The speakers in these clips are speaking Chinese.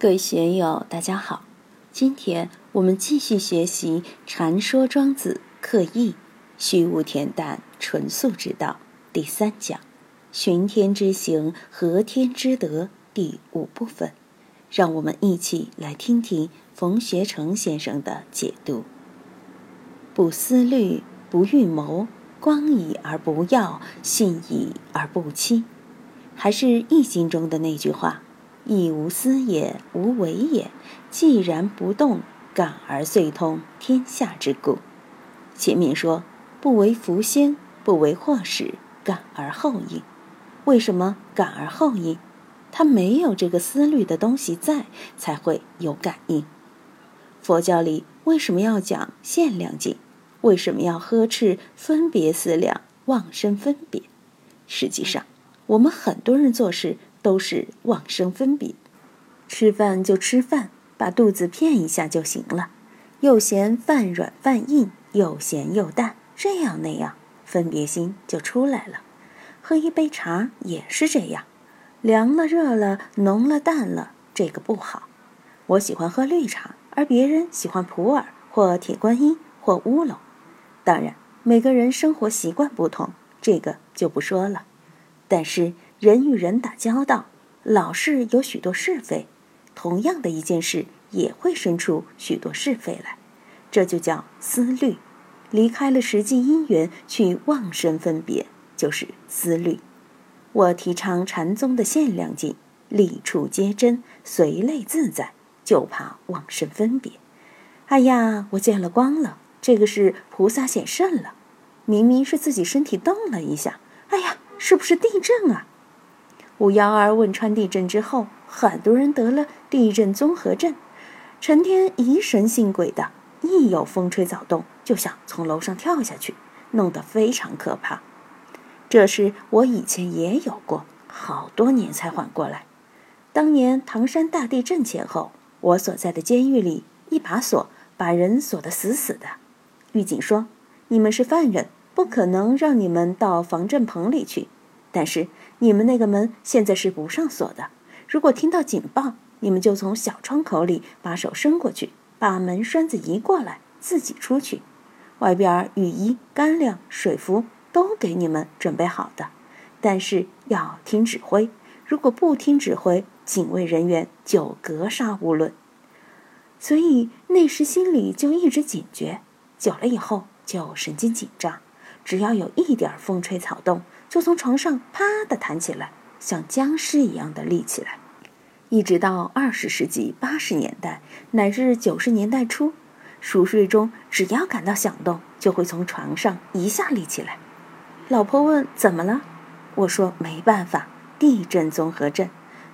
各位学友，大家好。今天我们继续学习《禅说庄子刻意虚无恬淡纯素之道》第三讲“寻天之行，合天之德”第五部分。让我们一起来听听冯学成先生的解读：“不思虑，不预谋，光以而不耀，信以而不欺。”还是《易经》中的那句话。亦无思也，无为也。既然不动，感而遂通天下之故。前面说不为福先，不为祸始，感而后应。为什么感而后应？他没有这个思虑的东西在，才会有感应。佛教里为什么要讲限量境？为什么要呵斥分别思量、妄生分别？实际上，我们很多人做事。都是妄生分别，吃饭就吃饭，把肚子骗一下就行了。又嫌饭软饭硬，又咸又淡，这样那样，分别心就出来了。喝一杯茶也是这样，凉了热了，浓了淡了，这个不好。我喜欢喝绿茶，而别人喜欢普洱或铁观音或乌龙。当然，每个人生活习惯不同，这个就不说了。但是。人与人打交道，老是有许多是非，同样的一件事也会生出许多是非来，这就叫思虑。离开了实际因缘去妄生分别，就是思虑。我提倡禅宗的限量境，立处皆真，随类自在，就怕妄生分别。哎呀，我见了光了，这个是菩萨显圣了，明明是自己身体动了一下，哎呀，是不是地震啊？五幺二汶川地震之后，很多人得了地震综合症，成天疑神信鬼的，一有风吹草动就想从楼上跳下去，弄得非常可怕。这事我以前也有过，好多年才缓过来。当年唐山大地震前后，我所在的监狱里一把锁把人锁得死死的，狱警说：“你们是犯人，不可能让你们到防震棚里去。”但是你们那个门现在是不上锁的，如果听到警报，你们就从小窗口里把手伸过去，把门栓子移过来，自己出去。外边雨衣、干粮、水服都给你们准备好的，但是要听指挥。如果不听指挥，警卫人员就格杀勿论。所以那时心里就一直警觉，久了以后就神经紧张，只要有一点风吹草动。就从床上啪的弹起来，像僵尸一样的立起来，一直到二十世纪八十年代乃至九十年代初，熟睡中只要感到响动，就会从床上一下立起来。老婆问怎么了，我说没办法，地震综合症，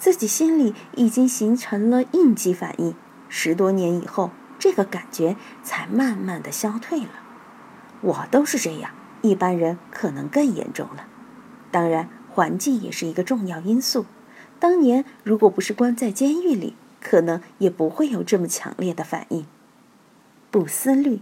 自己心里已经形成了应激反应，十多年以后，这个感觉才慢慢的消退了。我都是这样，一般人可能更严重了。当然，环境也是一个重要因素。当年如果不是关在监狱里，可能也不会有这么强烈的反应。不思虑，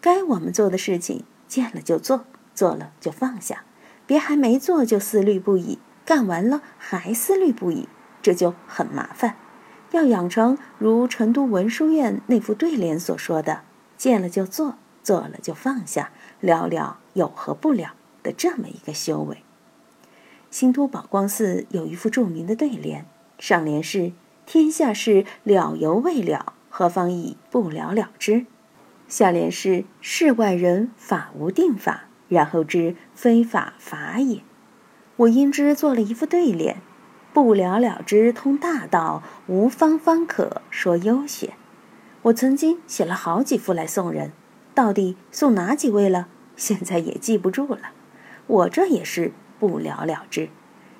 该我们做的事情见了就做，做了就放下，别还没做就思虑不已，干完了还思虑不已，这就很麻烦。要养成如成都文殊院那副对联所说的“见了就做，做了就放下，了了有何不了”的这么一个修为。新都宝光寺有一副著名的对联，上联是“天下事了犹未了，何方已不了了之”，下联是“世外人法无定法，然后知非法法也”。我因之做了一副对联：“不了了之通大道，无方方可说悠闲。”我曾经写了好几副来送人，到底送哪几位了？现在也记不住了。我这也是。不了了之，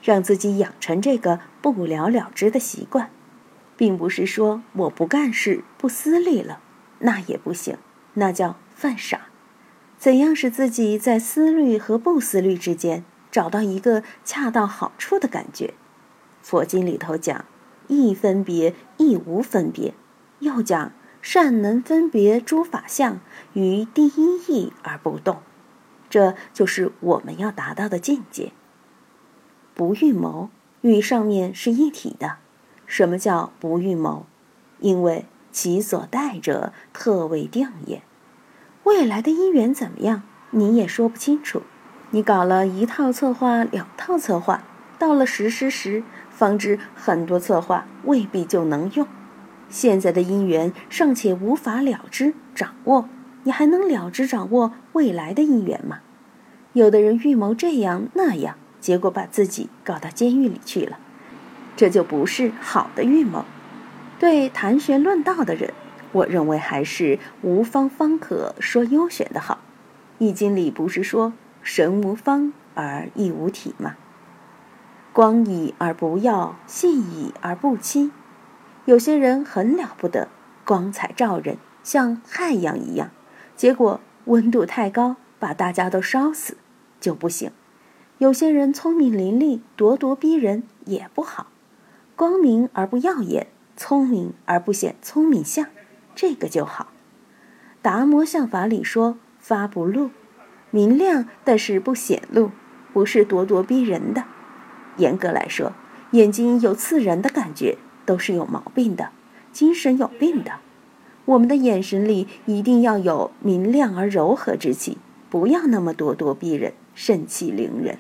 让自己养成这个不了了之的习惯，并不是说我不干事、不思虑了，那也不行，那叫犯傻。怎样使自己在思虑和不思虑之间找到一个恰到好处的感觉？佛经里头讲，一分别亦无分别，又讲善能分别诸法相于第一义而不动。这就是我们要达到的境界。不预谋与上面是一体的。什么叫不预谋？因为其所待者特未定也。未来的姻缘怎么样，你也说不清楚。你搞了一套策划，两套策划，到了实施时，方知很多策划未必就能用。现在的姻缘尚且无法了知掌握，你还能了知掌握未来的姻缘吗？有的人预谋这样那样，结果把自己搞到监狱里去了，这就不是好的预谋。对谈玄论道的人，我认为还是无方方可说优选的好。易经里不是说神无方而意无体吗？光以而不耀，信以而不欺。有些人很了不得，光彩照人，像太阳一样，结果温度太高，把大家都烧死，就不行。有些人聪明伶俐，咄咄逼人，也不好。光明而不耀眼，聪明而不显聪明相，这个就好。达摩相法里说发不露，明亮但是不显露，不是咄咄逼人的。严格来说，眼睛有刺人的感觉。都是有毛病的，精神有病的。我们的眼神里一定要有明亮而柔和之气，不要那么咄咄逼人、盛气凌人。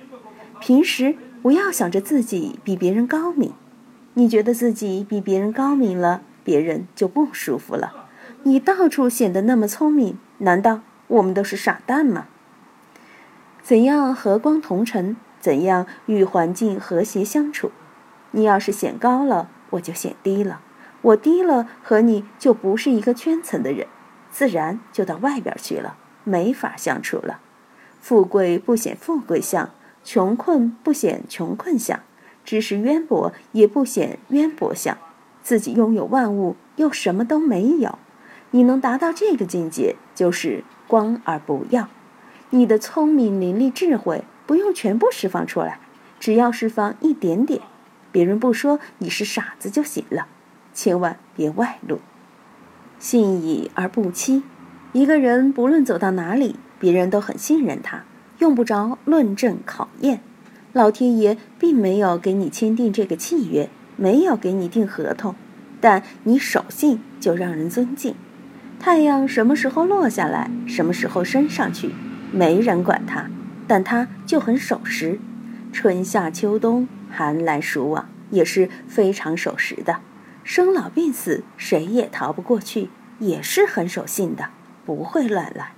平时不要想着自己比别人高明，你觉得自己比别人高明了，别人就不舒服了。你到处显得那么聪明，难道我们都是傻蛋吗？怎样和光同尘？怎样与环境和谐相处？你要是显高了。我就显低了，我低了，和你就不是一个圈层的人，自然就到外边去了，没法相处了。富贵不显富贵相，穷困不显穷困相，知识渊博也不显渊博相。自己拥有万物，又什么都没有，你能达到这个境界，就是光而不耀。你的聪明伶俐智慧不用全部释放出来，只要释放一点点。别人不说你是傻子就行了，千万别外露。信以而不欺，一个人不论走到哪里，别人都很信任他，用不着论证考验。老天爷并没有给你签订这个契约，没有给你订合同，但你守信就让人尊敬。太阳什么时候落下来，什么时候升上去，没人管他，但他就很守时。春夏秋冬。寒来暑往也是非常守时的，生老病死谁也逃不过去，也是很守信的，不会乱来。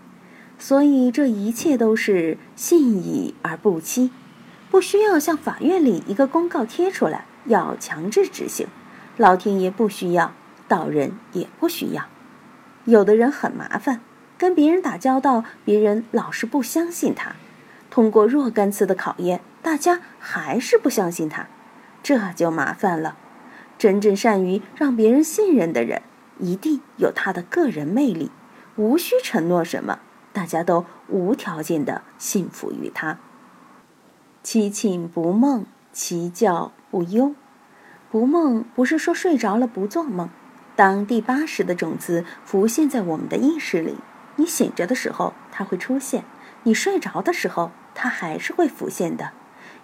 所以这一切都是信以而不欺，不需要像法院里一个公告贴出来要强制执行，老天爷不需要，道人也不需要。有的人很麻烦，跟别人打交道，别人老是不相信他。通过若干次的考验，大家还是不相信他，这就麻烦了。真正善于让别人信任的人，一定有他的个人魅力，无需承诺什么，大家都无条件的信服于他。七寝不梦，其觉不忧。不梦不是说睡着了不做梦。当第八识的种子浮现在我们的意识里，你醒着的时候，它会出现。你睡着的时候，它还是会浮现的。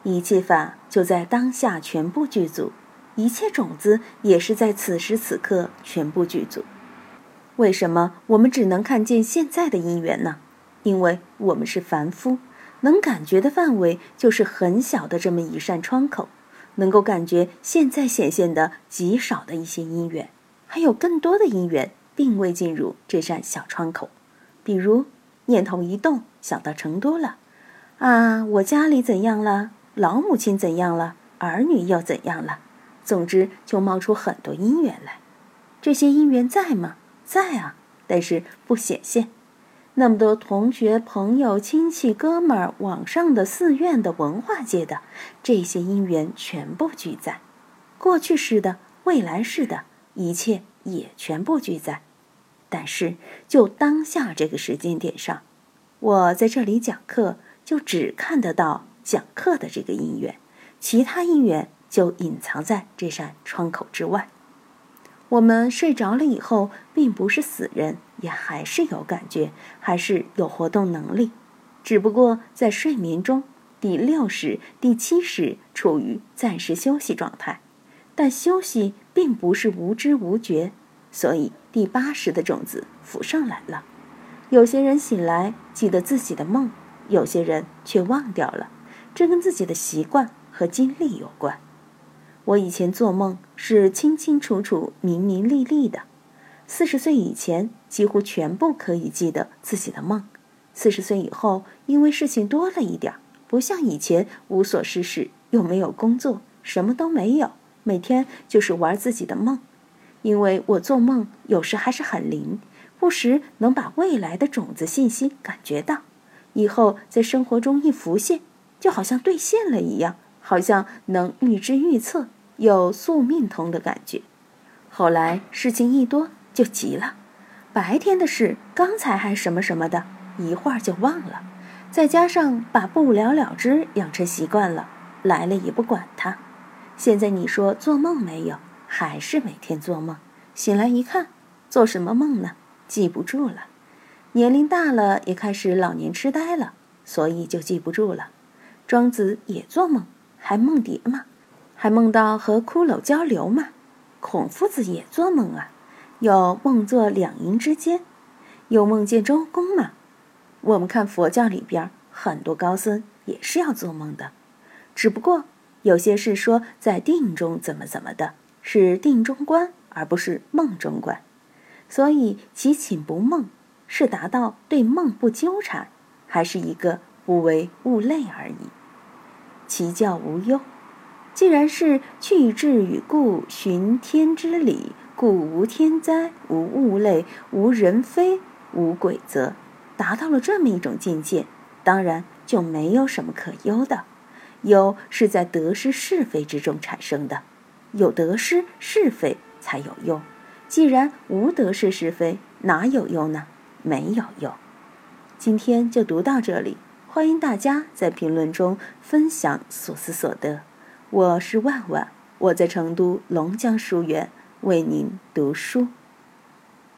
一切法就在当下全部具足，一切种子也是在此时此刻全部具足。为什么我们只能看见现在的因缘呢？因为我们是凡夫，能感觉的范围就是很小的这么一扇窗口，能够感觉现在显现的极少的一些因缘，还有更多的因缘并未进入这扇小窗口，比如。念头一动，想到成都了，啊，我家里怎样了？老母亲怎样了？儿女又怎样了？总之，就冒出很多因缘来。这些因缘在吗？在啊，但是不显现。那么多同学、朋友、亲戚、哥们儿，网上的、寺院的、文化界的，这些因缘全部俱在。过去式的、未来式的，一切也全部俱在。但是，就当下这个时间点上，我在这里讲课，就只看得到讲课的这个因缘，其他因缘就隐藏在这扇窗口之外。我们睡着了以后，并不是死人，也还是有感觉，还是有活动能力，只不过在睡眠中，第六时、第七时处于暂时休息状态。但休息并不是无知无觉。所以第八十的种子浮上来了。有些人醒来记得自己的梦，有些人却忘掉了，这跟自己的习惯和经历有关。我以前做梦是清清楚楚、明明历历的，四十岁以前几乎全部可以记得自己的梦，四十岁以后因为事情多了一点，不像以前无所事事，又没有工作，什么都没有，每天就是玩自己的梦。因为我做梦有时还是很灵，不时能把未来的种子信息感觉到，以后在生活中一浮现，就好像兑现了一样，好像能预知预测。有宿命通的感觉，后来事情一多就急了，白天的事刚才还什么什么的，一会儿就忘了，再加上把不了了之养成习惯了，来了也不管它。现在你说做梦没有，还是每天做梦，醒来一看，做什么梦呢？记不住了。年龄大了也开始老年痴呆了，所以就记不住了。庄子也做梦，还梦蝶吗？还梦到和骷髅交流嘛？孔夫子也做梦啊，有梦作两营之间，有梦见周公嘛？我们看佛教里边很多高僧也是要做梦的，只不过有些是说在定中怎么怎么的，是定中观而不是梦中观，所以其寝不梦是达到对梦不纠缠，还是一个不为物类而已，其教无忧。既然是去智与故寻天之理，故无天灾，无物类，无人非，无鬼则，达到了这么一种境界，当然就没有什么可忧的。忧是在得失是非之中产生的，有得失是非才有忧。既然无得失是非，哪有忧呢？没有忧。今天就读到这里，欢迎大家在评论中分享所思所得。我是万万，我在成都龙江书院为您读书。